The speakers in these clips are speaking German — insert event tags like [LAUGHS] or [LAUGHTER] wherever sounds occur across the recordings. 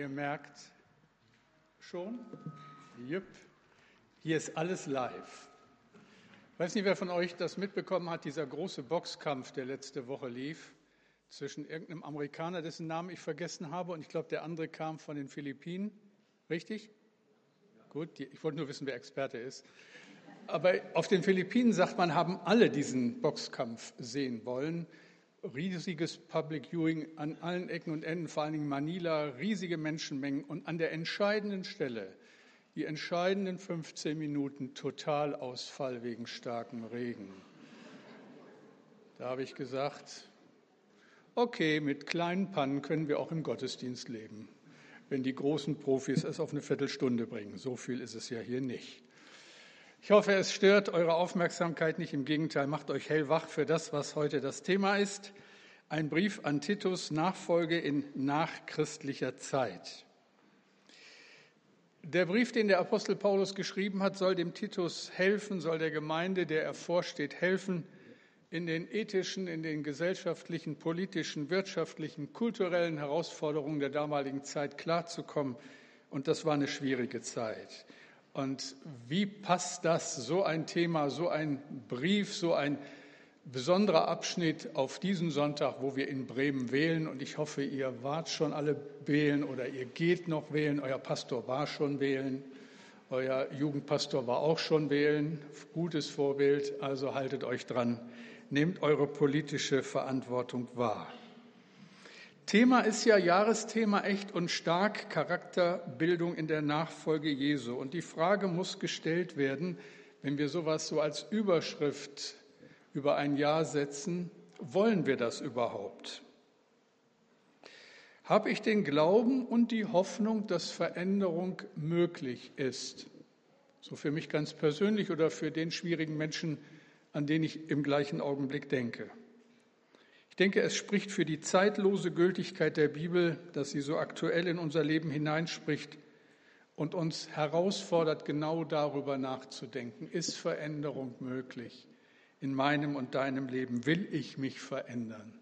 Ihr merkt schon, jupp, hier ist alles live. Ich weiß nicht, wer von euch das mitbekommen hat, dieser große Boxkampf, der letzte Woche lief, zwischen irgendeinem Amerikaner, dessen Namen ich vergessen habe, und ich glaube, der andere kam von den Philippinen. Richtig? Gut, ich wollte nur wissen, wer Experte ist. Aber auf den Philippinen, sagt man, haben alle diesen Boxkampf sehen wollen riesiges Public Viewing an allen Ecken und Enden, vor allen Dingen Manila, riesige Menschenmengen und an der entscheidenden Stelle, die entscheidenden 15 Minuten Totalausfall wegen starkem Regen. Da habe ich gesagt, okay, mit kleinen Pannen können wir auch im Gottesdienst leben, wenn die großen Profis es auf eine Viertelstunde bringen. So viel ist es ja hier nicht. Ich hoffe, es stört eure Aufmerksamkeit nicht. Im Gegenteil, macht euch hellwach für das, was heute das Thema ist. Ein Brief an Titus, Nachfolge in nachchristlicher Zeit. Der Brief, den der Apostel Paulus geschrieben hat, soll dem Titus helfen, soll der Gemeinde, der er vorsteht, helfen, in den ethischen, in den gesellschaftlichen, politischen, wirtschaftlichen, kulturellen Herausforderungen der damaligen Zeit klarzukommen. Und das war eine schwierige Zeit. Und wie passt das, so ein Thema, so ein Brief, so ein besonderer Abschnitt auf diesen Sonntag, wo wir in Bremen wählen? Und ich hoffe, ihr wart schon alle wählen oder ihr geht noch wählen. Euer Pastor war schon wählen. Euer Jugendpastor war auch schon wählen. Gutes Vorbild. Also haltet euch dran. Nehmt eure politische Verantwortung wahr. Thema ist ja Jahresthema echt und stark Charakterbildung in der Nachfolge Jesu. Und die Frage muss gestellt werden, wenn wir sowas so als Überschrift über ein Jahr setzen, wollen wir das überhaupt? Habe ich den Glauben und die Hoffnung, dass Veränderung möglich ist? So für mich ganz persönlich oder für den schwierigen Menschen, an den ich im gleichen Augenblick denke denke, es spricht für die zeitlose Gültigkeit der Bibel, dass sie so aktuell in unser Leben hineinspricht und uns herausfordert, genau darüber nachzudenken. Ist Veränderung möglich in meinem und deinem Leben? Will ich mich verändern?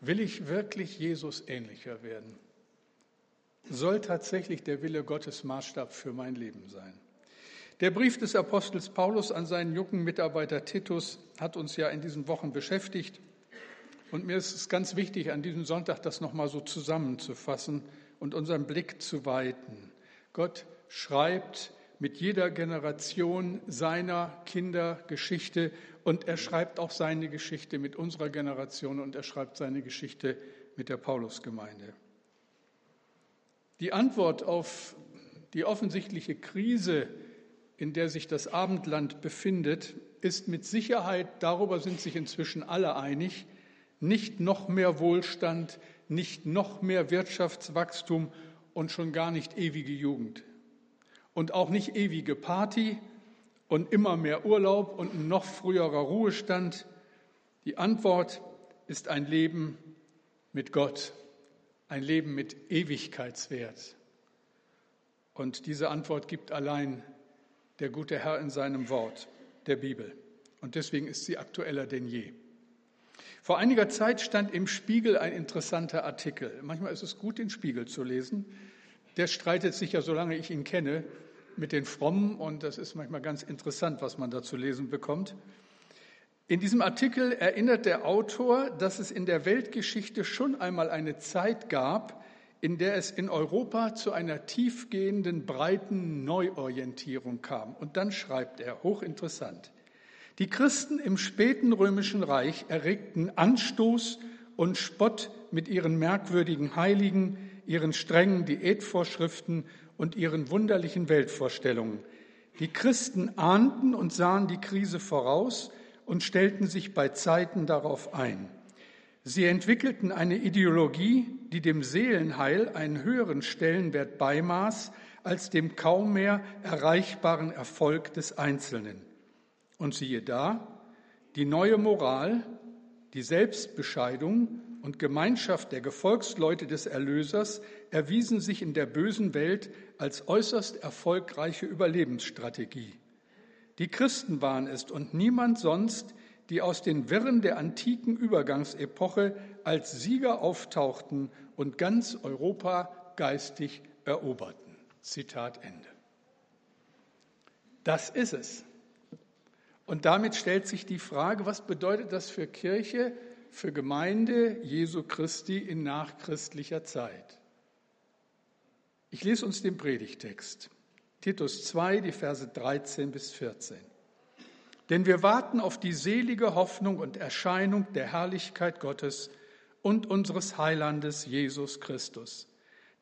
Will ich wirklich Jesus ähnlicher werden? Soll tatsächlich der Wille Gottes Maßstab für mein Leben sein? Der Brief des Apostels Paulus an seinen jungen Mitarbeiter Titus hat uns ja in diesen Wochen beschäftigt. Und mir ist es ganz wichtig, an diesem Sonntag das nochmal so zusammenzufassen und unseren Blick zu weiten. Gott schreibt mit jeder Generation seiner Kinder Geschichte und er schreibt auch seine Geschichte mit unserer Generation und er schreibt seine Geschichte mit der Paulusgemeinde. Die Antwort auf die offensichtliche Krise, in der sich das Abendland befindet, ist mit Sicherheit, darüber sind sich inzwischen alle einig, nicht noch mehr Wohlstand, nicht noch mehr Wirtschaftswachstum und schon gar nicht ewige Jugend. Und auch nicht ewige Party und immer mehr Urlaub und ein noch früherer Ruhestand. Die Antwort ist ein Leben mit Gott, ein Leben mit Ewigkeitswert. Und diese Antwort gibt allein der gute Herr in seinem Wort, der Bibel. Und deswegen ist sie aktueller denn je. Vor einiger Zeit stand im Spiegel ein interessanter Artikel. Manchmal ist es gut, den Spiegel zu lesen. Der streitet sich ja, solange ich ihn kenne, mit den Frommen und das ist manchmal ganz interessant, was man da zu lesen bekommt. In diesem Artikel erinnert der Autor, dass es in der Weltgeschichte schon einmal eine Zeit gab, in der es in Europa zu einer tiefgehenden, breiten Neuorientierung kam. Und dann schreibt er, hochinteressant, die Christen im späten römischen Reich erregten Anstoß und Spott mit ihren merkwürdigen Heiligen, ihren strengen Diätvorschriften und ihren wunderlichen Weltvorstellungen. Die Christen ahnten und sahen die Krise voraus und stellten sich bei Zeiten darauf ein. Sie entwickelten eine Ideologie, die dem Seelenheil einen höheren Stellenwert beimaß als dem kaum mehr erreichbaren Erfolg des Einzelnen. Und siehe da, die neue Moral, die Selbstbescheidung und Gemeinschaft der Gefolgsleute des Erlösers erwiesen sich in der bösen Welt als äußerst erfolgreiche Überlebensstrategie. Die Christen waren es und niemand sonst, die aus den Wirren der antiken Übergangsepoche als Sieger auftauchten und ganz Europa geistig eroberten. Zitat Ende. Das ist es. Und damit stellt sich die Frage, was bedeutet das für Kirche, für Gemeinde Jesu Christi in nachchristlicher Zeit? Ich lese uns den Predigtext. Titus 2, die Verse 13 bis 14. Denn wir warten auf die selige Hoffnung und Erscheinung der Herrlichkeit Gottes und unseres Heilandes Jesus Christus,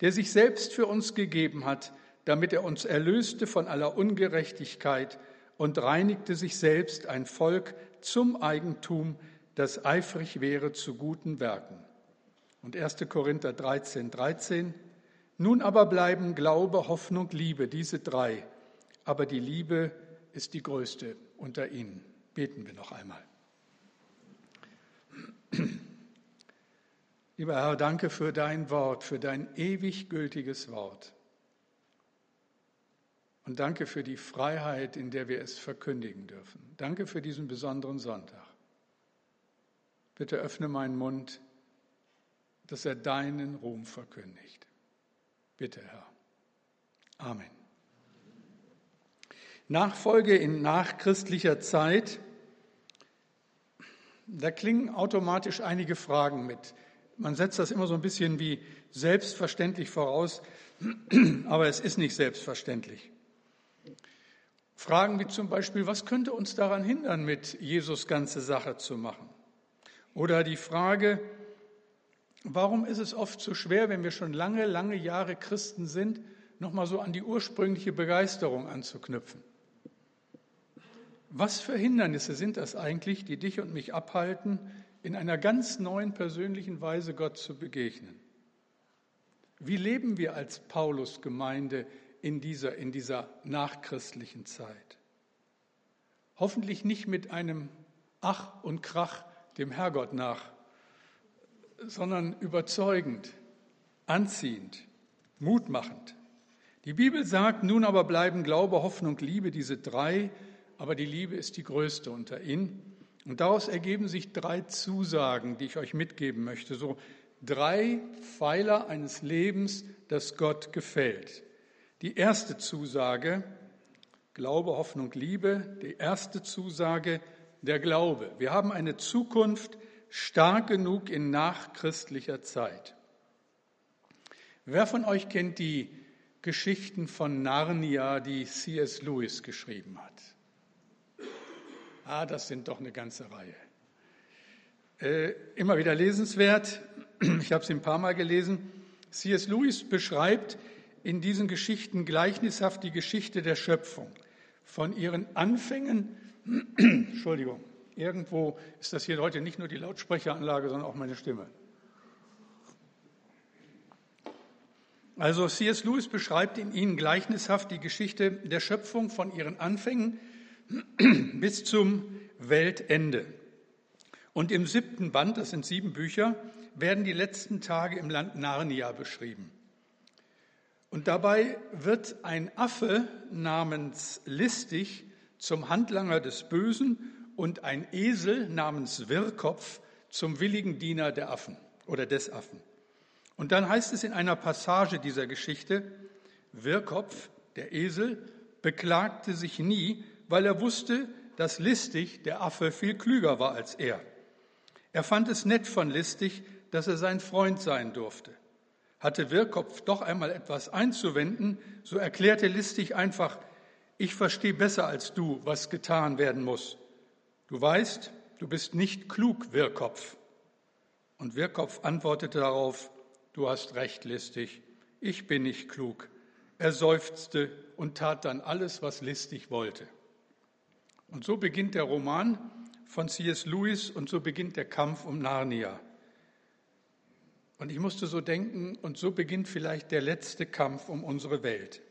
der sich selbst für uns gegeben hat, damit er uns erlöste von aller Ungerechtigkeit und reinigte sich selbst ein Volk zum Eigentum, das eifrig wäre zu guten Werken. Und 1. Korinther 13, 13. Nun aber bleiben Glaube, Hoffnung, Liebe, diese drei. Aber die Liebe ist die größte unter ihnen. Beten wir noch einmal. Lieber Herr, danke für dein Wort, für dein ewig gültiges Wort. Und danke für die Freiheit, in der wir es verkündigen dürfen. Danke für diesen besonderen Sonntag. Bitte öffne meinen Mund, dass er deinen Ruhm verkündigt. Bitte, Herr. Amen. Nachfolge in nachchristlicher Zeit, da klingen automatisch einige Fragen mit. Man setzt das immer so ein bisschen wie selbstverständlich voraus, [CLEARS THROAT] aber es ist nicht selbstverständlich. Fragen wie zum Beispiel, was könnte uns daran hindern, mit Jesus ganze Sache zu machen? Oder die Frage, warum ist es oft so schwer, wenn wir schon lange, lange Jahre Christen sind, nochmal so an die ursprüngliche Begeisterung anzuknüpfen? Was für Hindernisse sind das eigentlich, die dich und mich abhalten, in einer ganz neuen persönlichen Weise Gott zu begegnen? Wie leben wir als Paulus-Gemeinde in dieser, in dieser nachchristlichen Zeit. Hoffentlich nicht mit einem Ach und Krach dem Herrgott nach, sondern überzeugend, anziehend, mutmachend. Die Bibel sagt, nun aber bleiben Glaube, Hoffnung, Liebe, diese drei, aber die Liebe ist die größte unter ihnen. Und daraus ergeben sich drei Zusagen, die ich euch mitgeben möchte, so drei Pfeiler eines Lebens, das Gott gefällt. Die erste Zusage, Glaube, Hoffnung, Liebe, die erste Zusage, der Glaube. Wir haben eine Zukunft stark genug in nachchristlicher Zeit. Wer von euch kennt die Geschichten von Narnia, die C.S. Lewis geschrieben hat? Ah, das sind doch eine ganze Reihe. Äh, immer wieder lesenswert. Ich habe es ein paar Mal gelesen. C.S. Lewis beschreibt in diesen Geschichten gleichnishaft die Geschichte der Schöpfung. Von ihren Anfängen, [CLEARS THROAT] Entschuldigung, irgendwo ist das hier heute nicht nur die Lautsprecheranlage, sondern auch meine Stimme. Also C.S. Lewis beschreibt in ihnen gleichnishaft die Geschichte der Schöpfung von ihren Anfängen [CLEARS THROAT] bis zum Weltende. Und im siebten Band, das sind sieben Bücher, werden die letzten Tage im Land Narnia beschrieben. Und dabei wird ein Affe namens Listig zum Handlanger des Bösen und ein Esel namens Wirrkopf zum willigen Diener der Affen oder des Affen. Und dann heißt es in einer Passage dieser Geschichte, Wirrkopf, der Esel, beklagte sich nie, weil er wusste, dass Listig, der Affe, viel klüger war als er. Er fand es nett von Listig, dass er sein Freund sein durfte. Hatte Wirrkopf doch einmal etwas einzuwenden, so erklärte listig einfach, ich verstehe besser als du, was getan werden muss. Du weißt, du bist nicht klug, Wirrkopf. Und Wirrkopf antwortete darauf, du hast recht, listig, ich bin nicht klug. Er seufzte und tat dann alles, was listig wollte. Und so beginnt der Roman von C.S. Lewis und so beginnt der Kampf um Narnia. Und ich musste so denken, und so beginnt vielleicht der letzte Kampf um unsere Welt.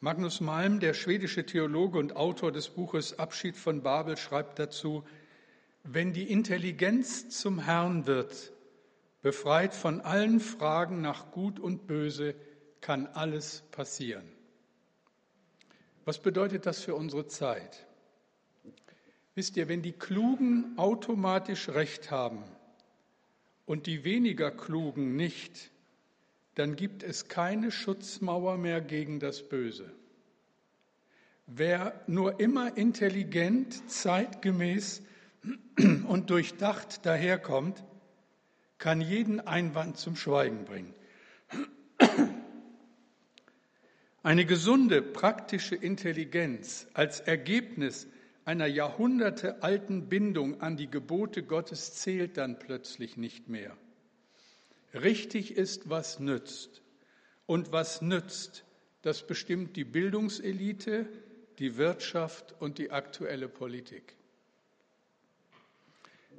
Magnus Malm, der schwedische Theologe und Autor des Buches Abschied von Babel, schreibt dazu, wenn die Intelligenz zum Herrn wird, befreit von allen Fragen nach Gut und Böse, kann alles passieren. Was bedeutet das für unsere Zeit? Wisst ihr, wenn die Klugen automatisch Recht haben, und die weniger Klugen nicht, dann gibt es keine Schutzmauer mehr gegen das Böse. Wer nur immer intelligent, zeitgemäß [CLEARS THROAT] und durchdacht daherkommt, kann jeden Einwand zum Schweigen bringen. Eine gesunde, praktische Intelligenz als Ergebnis einer jahrhundertealten Bindung an die Gebote Gottes zählt dann plötzlich nicht mehr. Richtig ist, was nützt. Und was nützt, das bestimmt die Bildungselite, die Wirtschaft und die aktuelle Politik.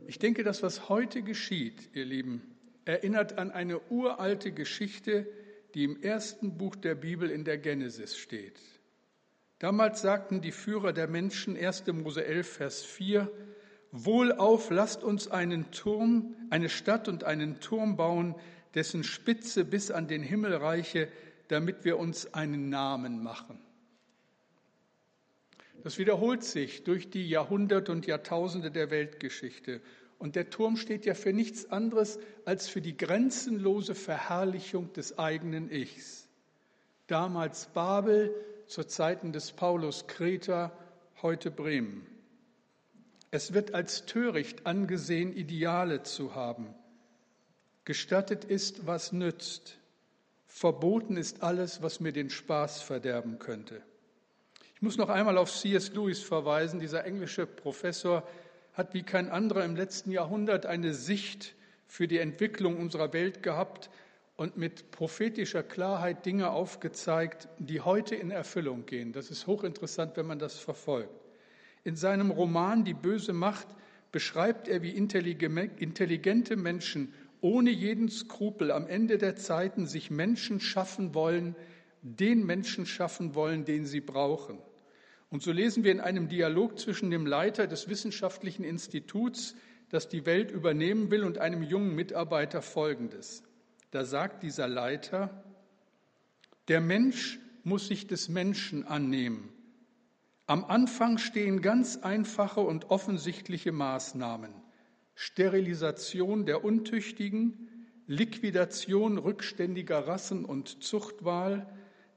Ich denke, das, was heute geschieht, ihr Lieben, erinnert an eine uralte Geschichte, die im ersten Buch der Bibel in der Genesis steht. Damals sagten die Führer der Menschen, 1. Mose 11, Vers 4, Wohlauf, lasst uns einen Turm, eine Stadt und einen Turm bauen, dessen Spitze bis an den Himmel reiche, damit wir uns einen Namen machen. Das wiederholt sich durch die Jahrhunderte und Jahrtausende der Weltgeschichte. Und der Turm steht ja für nichts anderes als für die grenzenlose Verherrlichung des eigenen Ichs. Damals Babel, zu Zeiten des Paulus Kreta, heute Bremen. Es wird als töricht angesehen, Ideale zu haben. Gestattet ist, was nützt. Verboten ist alles, was mir den Spaß verderben könnte. Ich muss noch einmal auf C.S. Lewis verweisen. Dieser englische Professor hat wie kein anderer im letzten Jahrhundert eine Sicht für die Entwicklung unserer Welt gehabt und mit prophetischer Klarheit Dinge aufgezeigt, die heute in Erfüllung gehen. Das ist hochinteressant, wenn man das verfolgt. In seinem Roman Die böse Macht beschreibt er, wie intelligente Menschen ohne jeden Skrupel am Ende der Zeiten sich Menschen schaffen wollen, den Menschen schaffen wollen, den sie brauchen. Und so lesen wir in einem Dialog zwischen dem Leiter des wissenschaftlichen Instituts, das die Welt übernehmen will, und einem jungen Mitarbeiter Folgendes. Da sagt dieser Leiter, der Mensch muss sich des Menschen annehmen. Am Anfang stehen ganz einfache und offensichtliche Maßnahmen. Sterilisation der Untüchtigen, Liquidation rückständiger Rassen und Zuchtwahl,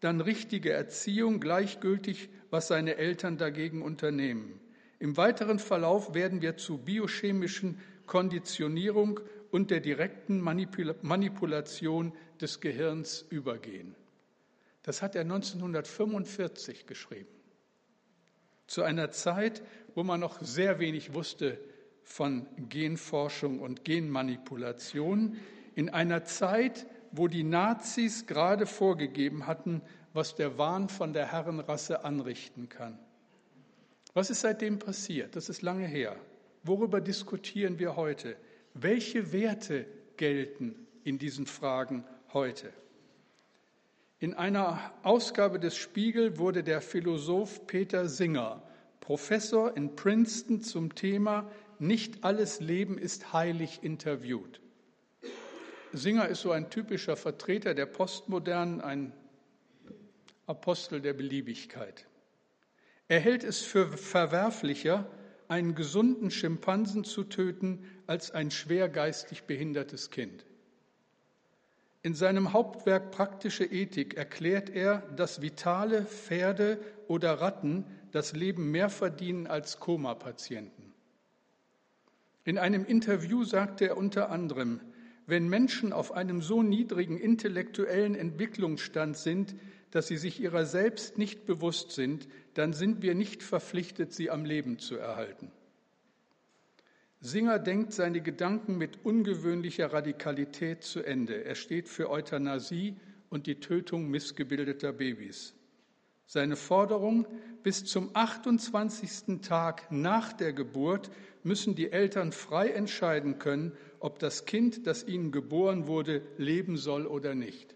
dann richtige Erziehung, gleichgültig, was seine Eltern dagegen unternehmen. Im weiteren Verlauf werden wir zu biochemischen Konditionierung und der direkten Manipulation des Gehirns übergehen. Das hat er 1945 geschrieben. Zu einer Zeit, wo man noch sehr wenig wusste von Genforschung und Genmanipulation, in einer Zeit, wo die Nazis gerade vorgegeben hatten, was der Wahn von der Herrenrasse anrichten kann. Was ist seitdem passiert? Das ist lange her. Worüber diskutieren wir heute? Welche Werte gelten in diesen Fragen heute? In einer Ausgabe des Spiegel wurde der Philosoph Peter Singer, Professor in Princeton zum Thema Nicht alles Leben ist heilig interviewt. Singer ist so ein typischer Vertreter der Postmodernen, ein Apostel der Beliebigkeit. Er hält es für verwerflicher, einen gesunden Schimpansen zu töten, als ein schwer geistig behindertes Kind. In seinem Hauptwerk Praktische Ethik erklärt er, dass vitale Pferde oder Ratten das Leben mehr verdienen als Koma-Patienten. In einem Interview sagte er unter anderem, wenn Menschen auf einem so niedrigen intellektuellen Entwicklungsstand sind, dass sie sich ihrer selbst nicht bewusst sind, dann sind wir nicht verpflichtet, sie am Leben zu erhalten. Singer denkt seine Gedanken mit ungewöhnlicher Radikalität zu Ende. Er steht für Euthanasie und die Tötung missgebildeter Babys. Seine Forderung, bis zum 28. Tag nach der Geburt müssen die Eltern frei entscheiden können, ob das Kind, das ihnen geboren wurde, leben soll oder nicht.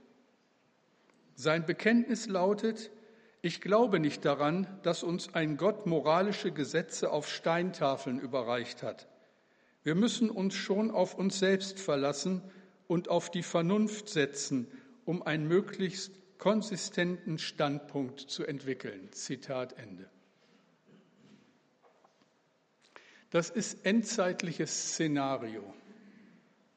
Sein Bekenntnis lautet, ich glaube nicht daran, dass uns ein Gott moralische Gesetze auf Steintafeln überreicht hat. Wir müssen uns schon auf uns selbst verlassen und auf die Vernunft setzen, um einen möglichst konsistenten Standpunkt zu entwickeln. Zitat Ende. Das ist endzeitliches Szenario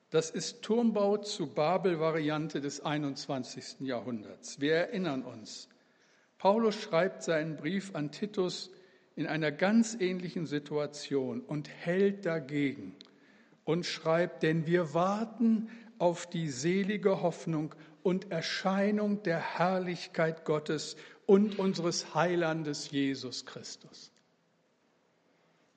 Das ist Turmbau zu Babel-Variante des 21. Jahrhunderts. Wir erinnern uns. Paulus schreibt seinen Brief an Titus in einer ganz ähnlichen Situation und hält dagegen und schreibt, denn wir warten auf die selige Hoffnung und Erscheinung der Herrlichkeit Gottes und unseres Heilandes Jesus Christus.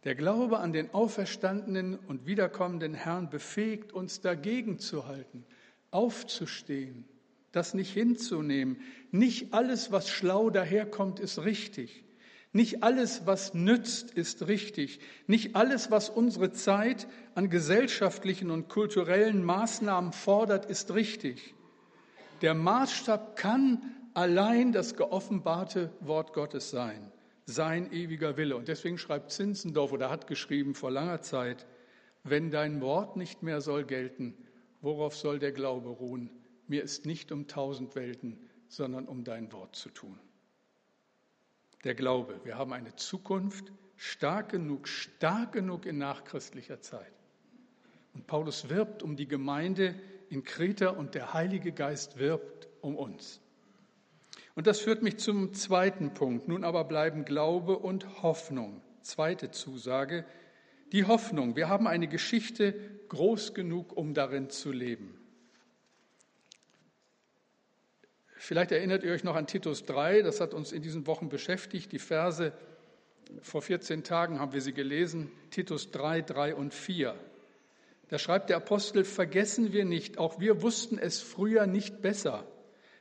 Der Glaube an den auferstandenen und wiederkommenden Herrn befähigt uns dagegen zu halten, aufzustehen, das nicht hinzunehmen. Nicht alles, was schlau daherkommt, ist richtig. Nicht alles, was nützt, ist richtig. Nicht alles, was unsere Zeit an gesellschaftlichen und kulturellen Maßnahmen fordert, ist richtig. Der Maßstab kann allein das geoffenbarte Wort Gottes sein, sein ewiger Wille. Und deswegen schreibt Zinzendorf oder hat geschrieben vor langer Zeit, wenn dein Wort nicht mehr soll gelten, worauf soll der Glaube ruhen? Mir ist nicht um tausend Welten, sondern um dein Wort zu tun der Glaube. Wir haben eine Zukunft stark genug, stark genug in nachchristlicher Zeit. Und Paulus wirbt um die Gemeinde in Kreta und der Heilige Geist wirbt um uns. Und das führt mich zum zweiten Punkt. Nun aber bleiben Glaube und Hoffnung. Zweite Zusage, die Hoffnung. Wir haben eine Geschichte groß genug, um darin zu leben. Vielleicht erinnert ihr euch noch an Titus 3, das hat uns in diesen Wochen beschäftigt. Die Verse, vor 14 Tagen haben wir sie gelesen, Titus 3, 3 und 4. Da schreibt der Apostel, vergessen wir nicht, auch wir wussten es früher nicht besser.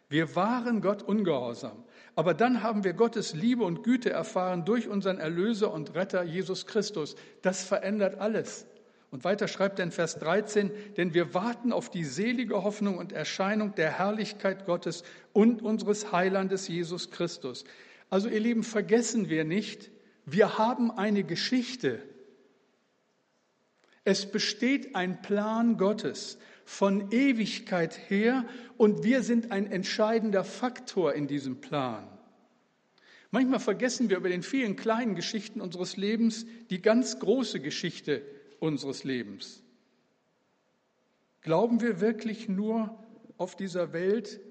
Wir waren Gott ungehorsam. Aber dann haben wir Gottes Liebe und Güte erfahren durch unseren Erlöser und Retter Jesus Christus. Das verändert alles. Und weiter schreibt er in Vers 13, denn wir warten auf die selige Hoffnung und Erscheinung der Herrlichkeit Gottes und unseres Heilandes Jesus Christus. Also ihr Lieben, vergessen wir nicht, wir haben eine Geschichte. Es besteht ein Plan Gottes von Ewigkeit her und wir sind ein entscheidender Faktor in diesem Plan. Manchmal vergessen wir über den vielen kleinen Geschichten unseres Lebens die ganz große Geschichte unseres Lebens. Glauben wir wirklich nur auf dieser Welt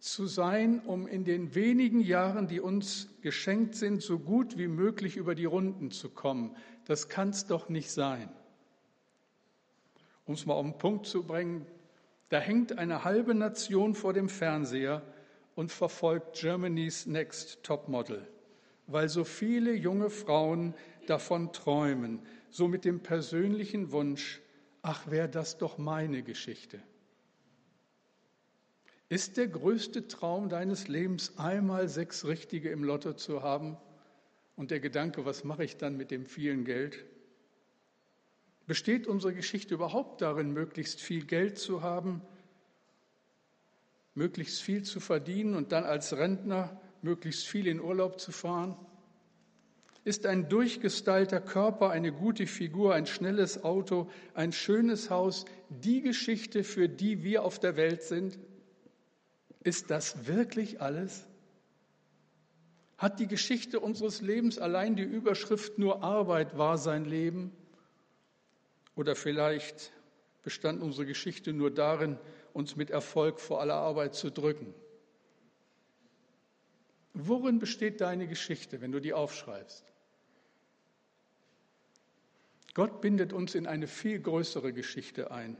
zu sein, um in den wenigen Jahren, die uns geschenkt sind, so gut wie möglich über die Runden zu kommen? Das kann es doch nicht sein. Um es mal auf den Punkt zu bringen, da hängt eine halbe Nation vor dem Fernseher und verfolgt Germany's Next Topmodel, weil so viele junge Frauen davon träumen, so mit dem persönlichen Wunsch, ach, wäre das doch meine Geschichte. Ist der größte Traum deines Lebens, einmal sechs Richtige im Lotto zu haben und der Gedanke, was mache ich dann mit dem vielen Geld? Besteht unsere Geschichte überhaupt darin, möglichst viel Geld zu haben, möglichst viel zu verdienen und dann als Rentner möglichst viel in Urlaub zu fahren? Ist ein durchgestylter Körper, eine gute Figur, ein schnelles Auto, ein schönes Haus die Geschichte, für die wir auf der Welt sind? Ist das wirklich alles? Hat die Geschichte unseres Lebens allein die Überschrift nur Arbeit war sein Leben? Oder vielleicht bestand unsere Geschichte nur darin, uns mit Erfolg vor aller Arbeit zu drücken? Worin besteht deine Geschichte, wenn du die aufschreibst? Gott bindet uns in eine viel größere Geschichte ein.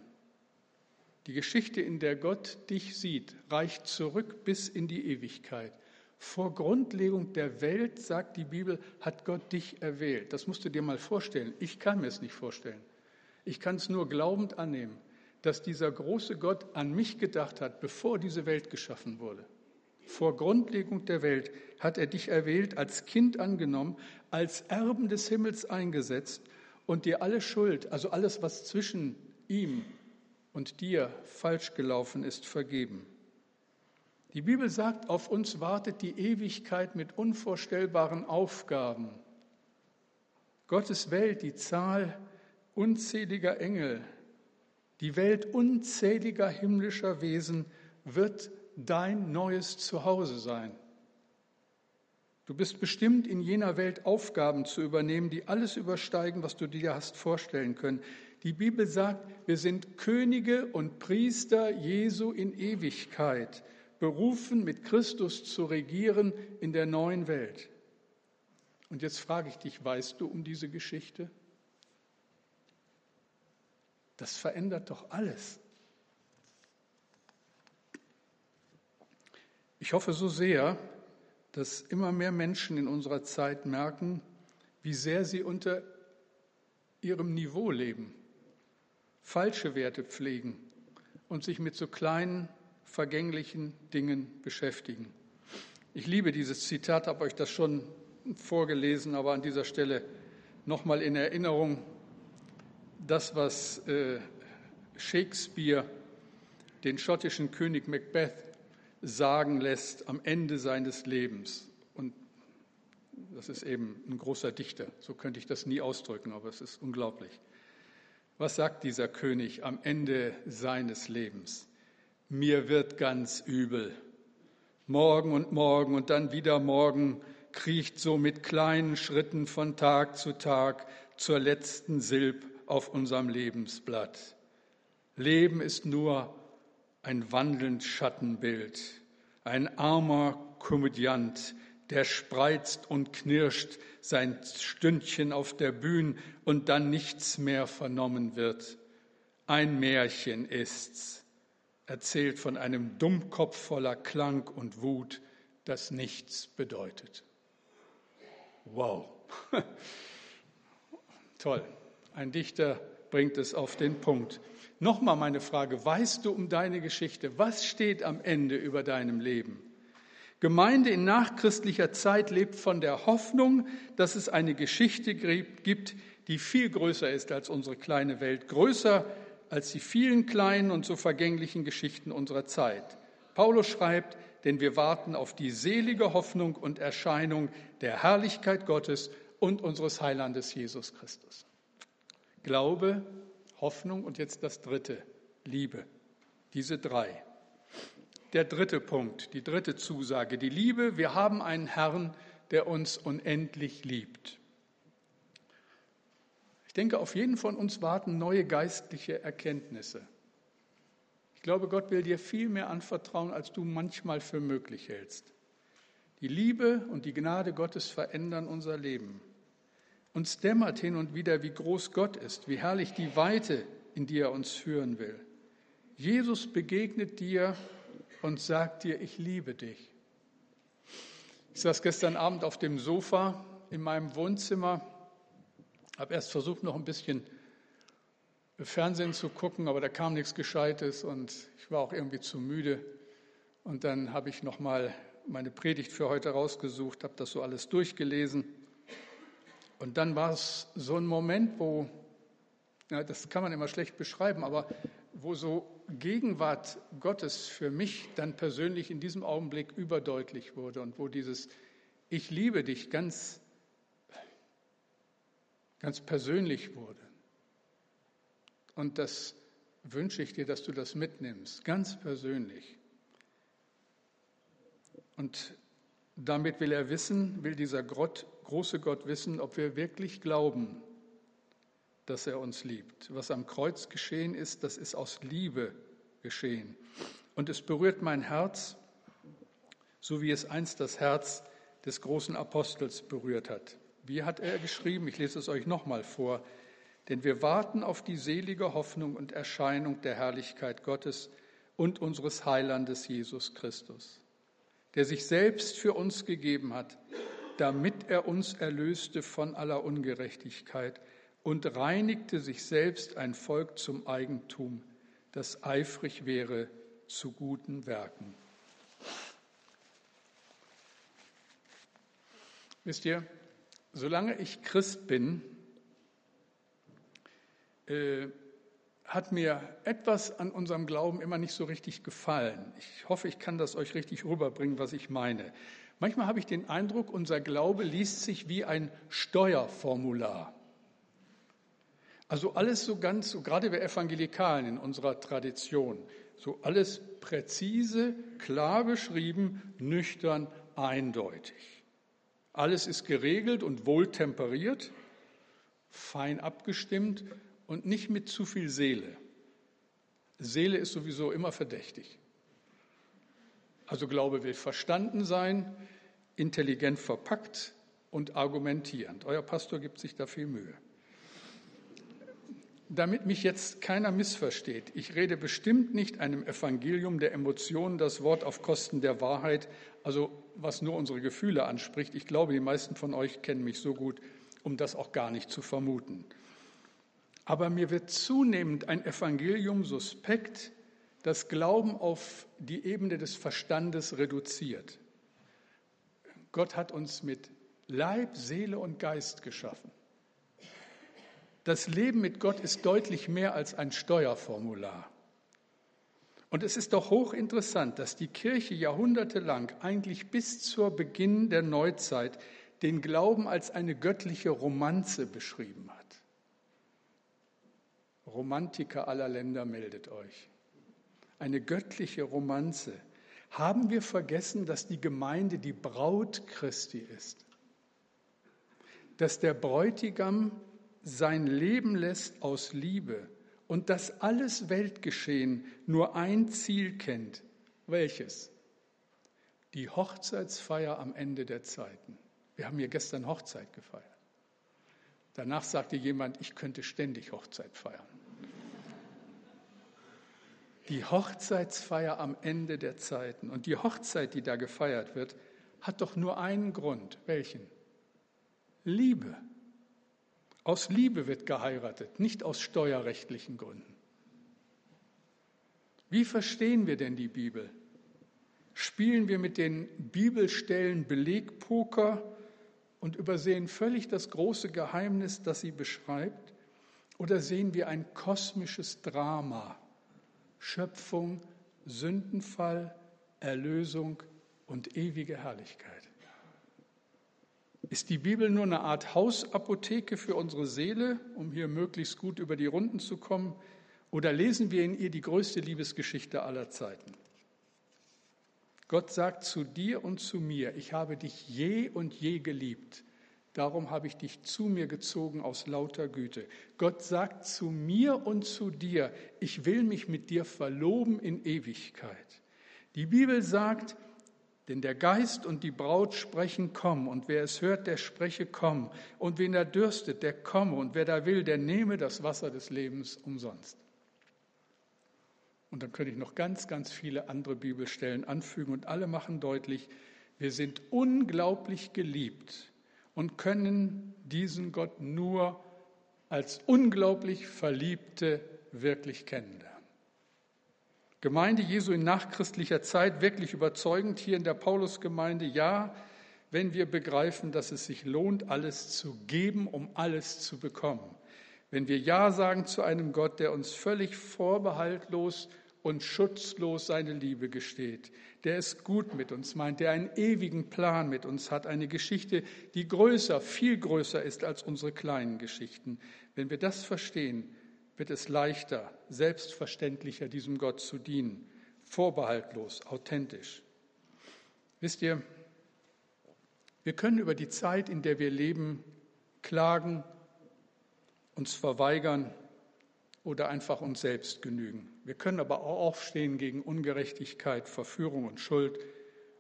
Die Geschichte, in der Gott dich sieht, reicht zurück bis in die Ewigkeit. Vor Grundlegung der Welt, sagt die Bibel, hat Gott dich erwählt. Das musst du dir mal vorstellen. Ich kann mir es nicht vorstellen. Ich kann es nur glaubend annehmen, dass dieser große Gott an mich gedacht hat, bevor diese Welt geschaffen wurde. Vor Grundlegung der Welt hat er dich erwählt, als Kind angenommen, als Erben des Himmels eingesetzt und dir alle Schuld, also alles, was zwischen ihm und dir falsch gelaufen ist, vergeben. Die Bibel sagt, auf uns wartet die Ewigkeit mit unvorstellbaren Aufgaben. Gottes Welt, die Zahl unzähliger Engel, die Welt unzähliger himmlischer Wesen wird dein neues Zuhause sein. Du bist bestimmt, in jener Welt Aufgaben zu übernehmen, die alles übersteigen, was du dir hast vorstellen können. Die Bibel sagt, wir sind Könige und Priester Jesu in Ewigkeit, berufen mit Christus zu regieren in der neuen Welt. Und jetzt frage ich dich, weißt du um diese Geschichte? Das verändert doch alles. Ich hoffe so sehr, dass immer mehr Menschen in unserer Zeit merken, wie sehr sie unter ihrem Niveau leben, falsche Werte pflegen und sich mit so kleinen, vergänglichen Dingen beschäftigen. Ich liebe dieses Zitat, habe euch das schon vorgelesen, aber an dieser Stelle nochmal in Erinnerung, das, was äh, Shakespeare den schottischen König Macbeth sagen lässt am Ende seines Lebens. Und das ist eben ein großer Dichter, so könnte ich das nie ausdrücken, aber es ist unglaublich. Was sagt dieser König am Ende seines Lebens? Mir wird ganz übel. Morgen und morgen und dann wieder morgen kriecht so mit kleinen Schritten von Tag zu Tag zur letzten Silb auf unserem Lebensblatt. Leben ist nur ein wandelnd Schattenbild, ein armer Komödiant, der spreizt und knirscht sein Stündchen auf der Bühne und dann nichts mehr vernommen wird. Ein Märchen ist's, erzählt von einem Dummkopf voller Klang und Wut, das nichts bedeutet. Wow. [LAUGHS] Toll. Ein Dichter bringt es auf den Punkt. Nochmal meine Frage, weißt du um deine Geschichte? Was steht am Ende über deinem Leben? Gemeinde in nachchristlicher Zeit lebt von der Hoffnung, dass es eine Geschichte gibt, die viel größer ist als unsere kleine Welt, größer als die vielen kleinen und so vergänglichen Geschichten unserer Zeit. Paulus schreibt, denn wir warten auf die selige Hoffnung und Erscheinung der Herrlichkeit Gottes und unseres Heilandes Jesus Christus. Glaube, Hoffnung und jetzt das dritte, Liebe. Diese drei. Der dritte Punkt, die dritte Zusage, die Liebe. Wir haben einen Herrn, der uns unendlich liebt. Ich denke, auf jeden von uns warten neue geistliche Erkenntnisse. Ich glaube, Gott will dir viel mehr anvertrauen, als du manchmal für möglich hältst. Die Liebe und die Gnade Gottes verändern unser Leben. Uns dämmert hin und wieder, wie groß Gott ist, wie herrlich die Weite, in die er uns führen will. Jesus begegnet dir und sagt dir, ich liebe dich. Ich saß gestern Abend auf dem Sofa in meinem Wohnzimmer, habe erst versucht, noch ein bisschen Fernsehen zu gucken, aber da kam nichts Gescheites und ich war auch irgendwie zu müde. Und dann habe ich noch mal meine Predigt für heute rausgesucht, habe das so alles durchgelesen und dann war es so ein Moment, wo, ja, das kann man immer schlecht beschreiben, aber wo so Gegenwart Gottes für mich dann persönlich in diesem Augenblick überdeutlich wurde und wo dieses Ich liebe dich ganz, ganz persönlich wurde. Und das wünsche ich dir, dass du das mitnimmst, ganz persönlich. Und damit will er wissen, will dieser Gott große Gott wissen, ob wir wirklich glauben, dass er uns liebt. Was am Kreuz geschehen ist, das ist aus Liebe geschehen. Und es berührt mein Herz, so wie es einst das Herz des großen Apostels berührt hat. Wie hat er geschrieben? Ich lese es euch nochmal vor. Denn wir warten auf die selige Hoffnung und Erscheinung der Herrlichkeit Gottes und unseres Heilandes Jesus Christus, der sich selbst für uns gegeben hat, damit er uns erlöste von aller Ungerechtigkeit und reinigte sich selbst ein Volk zum Eigentum, das eifrig wäre zu guten Werken. Wisst ihr, solange ich Christ bin, äh, hat mir etwas an unserem Glauben immer nicht so richtig gefallen. Ich hoffe, ich kann das euch richtig rüberbringen, was ich meine. Manchmal habe ich den Eindruck, unser Glaube liest sich wie ein Steuerformular. Also alles so ganz, so gerade wir Evangelikalen in unserer Tradition, so alles präzise, klar beschrieben, nüchtern, eindeutig. Alles ist geregelt und wohl temperiert, fein abgestimmt und nicht mit zu viel Seele. Seele ist sowieso immer verdächtig. Also Glaube will verstanden sein, intelligent verpackt und argumentierend. Euer Pastor gibt sich da viel Mühe. Damit mich jetzt keiner missversteht, ich rede bestimmt nicht einem Evangelium der Emotionen das Wort auf Kosten der Wahrheit, also was nur unsere Gefühle anspricht. Ich glaube, die meisten von euch kennen mich so gut, um das auch gar nicht zu vermuten. Aber mir wird zunehmend ein Evangelium suspekt, das Glauben auf die Ebene des Verstandes reduziert. Gott hat uns mit Leib, Seele und Geist geschaffen. Das Leben mit Gott ist deutlich mehr als ein Steuerformular. Und es ist doch hochinteressant, dass die Kirche jahrhundertelang, eigentlich bis zur Beginn der Neuzeit, den Glauben als eine göttliche Romanze beschrieben hat. Romantiker aller Länder meldet euch. Eine göttliche Romanze. Haben wir vergessen, dass die Gemeinde die Braut Christi ist? Dass der Bräutigam sein Leben lässt aus Liebe und dass alles Weltgeschehen nur ein Ziel kennt. Welches? Die Hochzeitsfeier am Ende der Zeiten. Wir haben hier gestern Hochzeit gefeiert. Danach sagte jemand, ich könnte ständig Hochzeit feiern. Die Hochzeitsfeier am Ende der Zeiten. Und die Hochzeit, die da gefeiert wird, hat doch nur einen Grund. Welchen? Liebe. Aus Liebe wird geheiratet, nicht aus steuerrechtlichen Gründen. Wie verstehen wir denn die Bibel? Spielen wir mit den Bibelstellen Belegpoker und übersehen völlig das große Geheimnis, das sie beschreibt? Oder sehen wir ein kosmisches Drama? Schöpfung, Sündenfall, Erlösung und ewige Herrlichkeit. Ist die Bibel nur eine Art Hausapotheke für unsere Seele, um hier möglichst gut über die Runden zu kommen? Oder lesen wir in ihr die größte Liebesgeschichte aller Zeiten? Gott sagt zu dir und zu mir, ich habe dich je und je geliebt. Darum habe ich dich zu mir gezogen aus lauter Güte. Gott sagt zu mir und zu dir, ich will mich mit dir verloben in Ewigkeit. Die Bibel sagt, denn der Geist und die Braut sprechen, komm, und wer es hört, der spreche, komm, und wen er dürstet, der komme, und wer da will, der nehme das Wasser des Lebens umsonst. Und dann könnte ich noch ganz, ganz viele andere Bibelstellen anfügen, und alle machen deutlich, wir sind unglaublich geliebt und können diesen Gott nur als unglaublich Verliebte wirklich kennenlernen. Gemeinde Jesu in nachchristlicher Zeit wirklich überzeugend hier in der Paulusgemeinde. Ja, wenn wir begreifen, dass es sich lohnt, alles zu geben, um alles zu bekommen. Wenn wir Ja sagen zu einem Gott, der uns völlig vorbehaltlos und schutzlos seine Liebe gesteht, der es gut mit uns meint, der einen ewigen Plan mit uns hat, eine Geschichte, die größer, viel größer ist als unsere kleinen Geschichten. Wenn wir das verstehen, wird es leichter, selbstverständlicher, diesem Gott zu dienen, vorbehaltlos, authentisch. Wisst ihr, wir können über die Zeit, in der wir leben, klagen, uns verweigern oder einfach uns selbst genügen. Wir können aber auch aufstehen gegen Ungerechtigkeit, Verführung und Schuld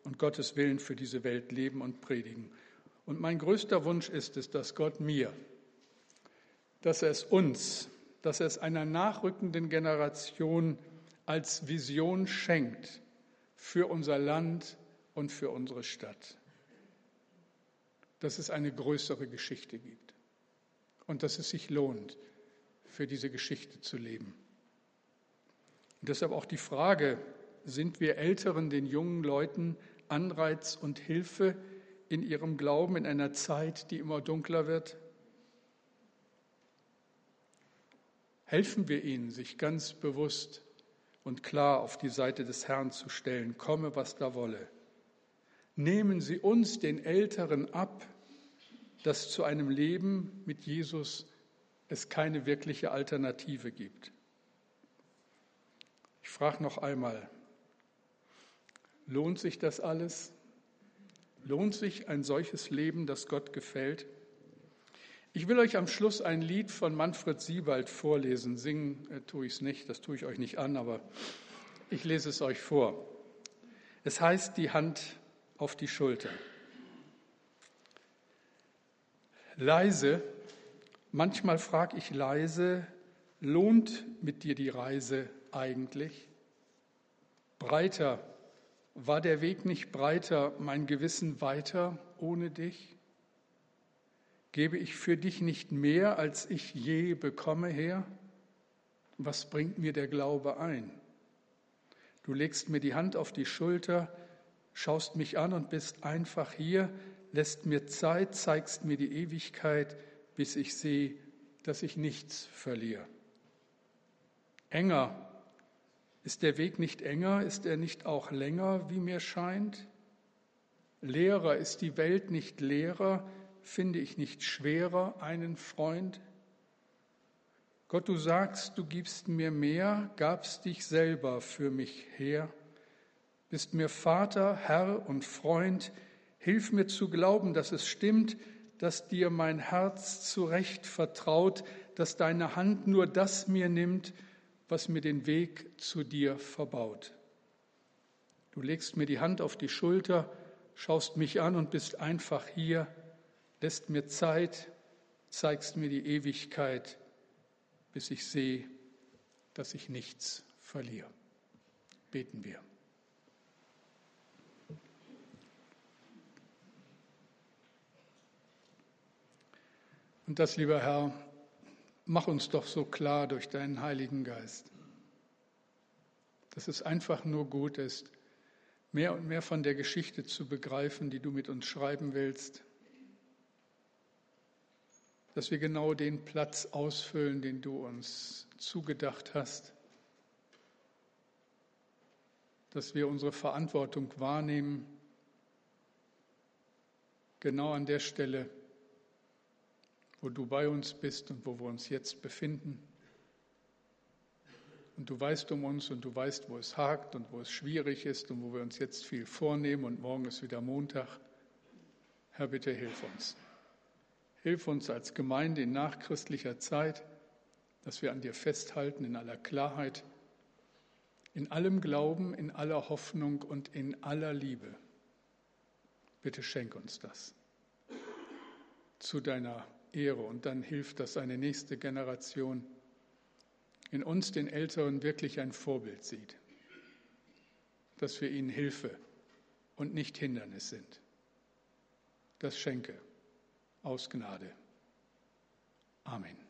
und Gottes Willen für diese Welt leben und predigen. Und mein größter Wunsch ist es, dass Gott mir, dass er es uns dass er es einer nachrückenden Generation als Vision schenkt für unser Land und für unsere Stadt. Dass es eine größere Geschichte gibt und dass es sich lohnt, für diese Geschichte zu leben. Und deshalb auch die Frage, sind wir Älteren den jungen Leuten Anreiz und Hilfe in ihrem Glauben in einer Zeit, die immer dunkler wird? Helfen wir ihnen, sich ganz bewusst und klar auf die Seite des Herrn zu stellen, komme, was da wolle. Nehmen Sie uns, den Älteren, ab, dass zu einem Leben mit Jesus es keine wirkliche Alternative gibt. Ich frage noch einmal, lohnt sich das alles? Lohnt sich ein solches Leben, das Gott gefällt? Ich will euch am Schluss ein Lied von Manfred Siebald vorlesen. Singen äh, tue ich es nicht, das tue ich euch nicht an, aber ich lese es euch vor. Es heißt die Hand auf die Schulter. Leise, manchmal frage ich leise, lohnt mit dir die Reise eigentlich? Breiter, war der Weg nicht breiter, mein Gewissen weiter ohne dich? Gebe ich für dich nicht mehr, als ich je bekomme her? Was bringt mir der Glaube ein? Du legst mir die Hand auf die Schulter, schaust mich an und bist einfach hier, lässt mir Zeit, zeigst mir die Ewigkeit, bis ich sehe, dass ich nichts verliere. Enger, ist der Weg nicht enger, ist er nicht auch länger, wie mir scheint? Leerer, ist die Welt nicht leerer, finde ich nicht schwerer einen Freund? Gott, du sagst, du gibst mir mehr, gabst dich selber für mich her, bist mir Vater, Herr und Freund, hilf mir zu glauben, dass es stimmt, dass dir mein Herz zurecht vertraut, dass deine Hand nur das mir nimmt, was mir den Weg zu dir verbaut. Du legst mir die Hand auf die Schulter, schaust mich an und bist einfach hier, lässt mir Zeit, zeigst mir die Ewigkeit, bis ich sehe, dass ich nichts verliere. Beten wir. Und das, lieber Herr, mach uns doch so klar durch deinen Heiligen Geist, dass es einfach nur gut ist, mehr und mehr von der Geschichte zu begreifen, die du mit uns schreiben willst. Dass wir genau den Platz ausfüllen, den du uns zugedacht hast, dass wir unsere Verantwortung wahrnehmen, genau an der Stelle, wo du bei uns bist und wo wir uns jetzt befinden. Und du weißt um uns und du weißt, wo es hakt und wo es schwierig ist und wo wir uns jetzt viel vornehmen und morgen ist wieder Montag. Herr, bitte hilf uns. Hilf uns als Gemeinde in nachchristlicher Zeit, dass wir an dir festhalten in aller Klarheit, in allem Glauben, in aller Hoffnung und in aller Liebe. Bitte schenk uns das zu deiner Ehre und dann hilf, dass eine nächste Generation in uns, den Älteren, wirklich ein Vorbild sieht, dass wir ihnen Hilfe und nicht Hindernis sind. Das schenke aus Gnade. Amen.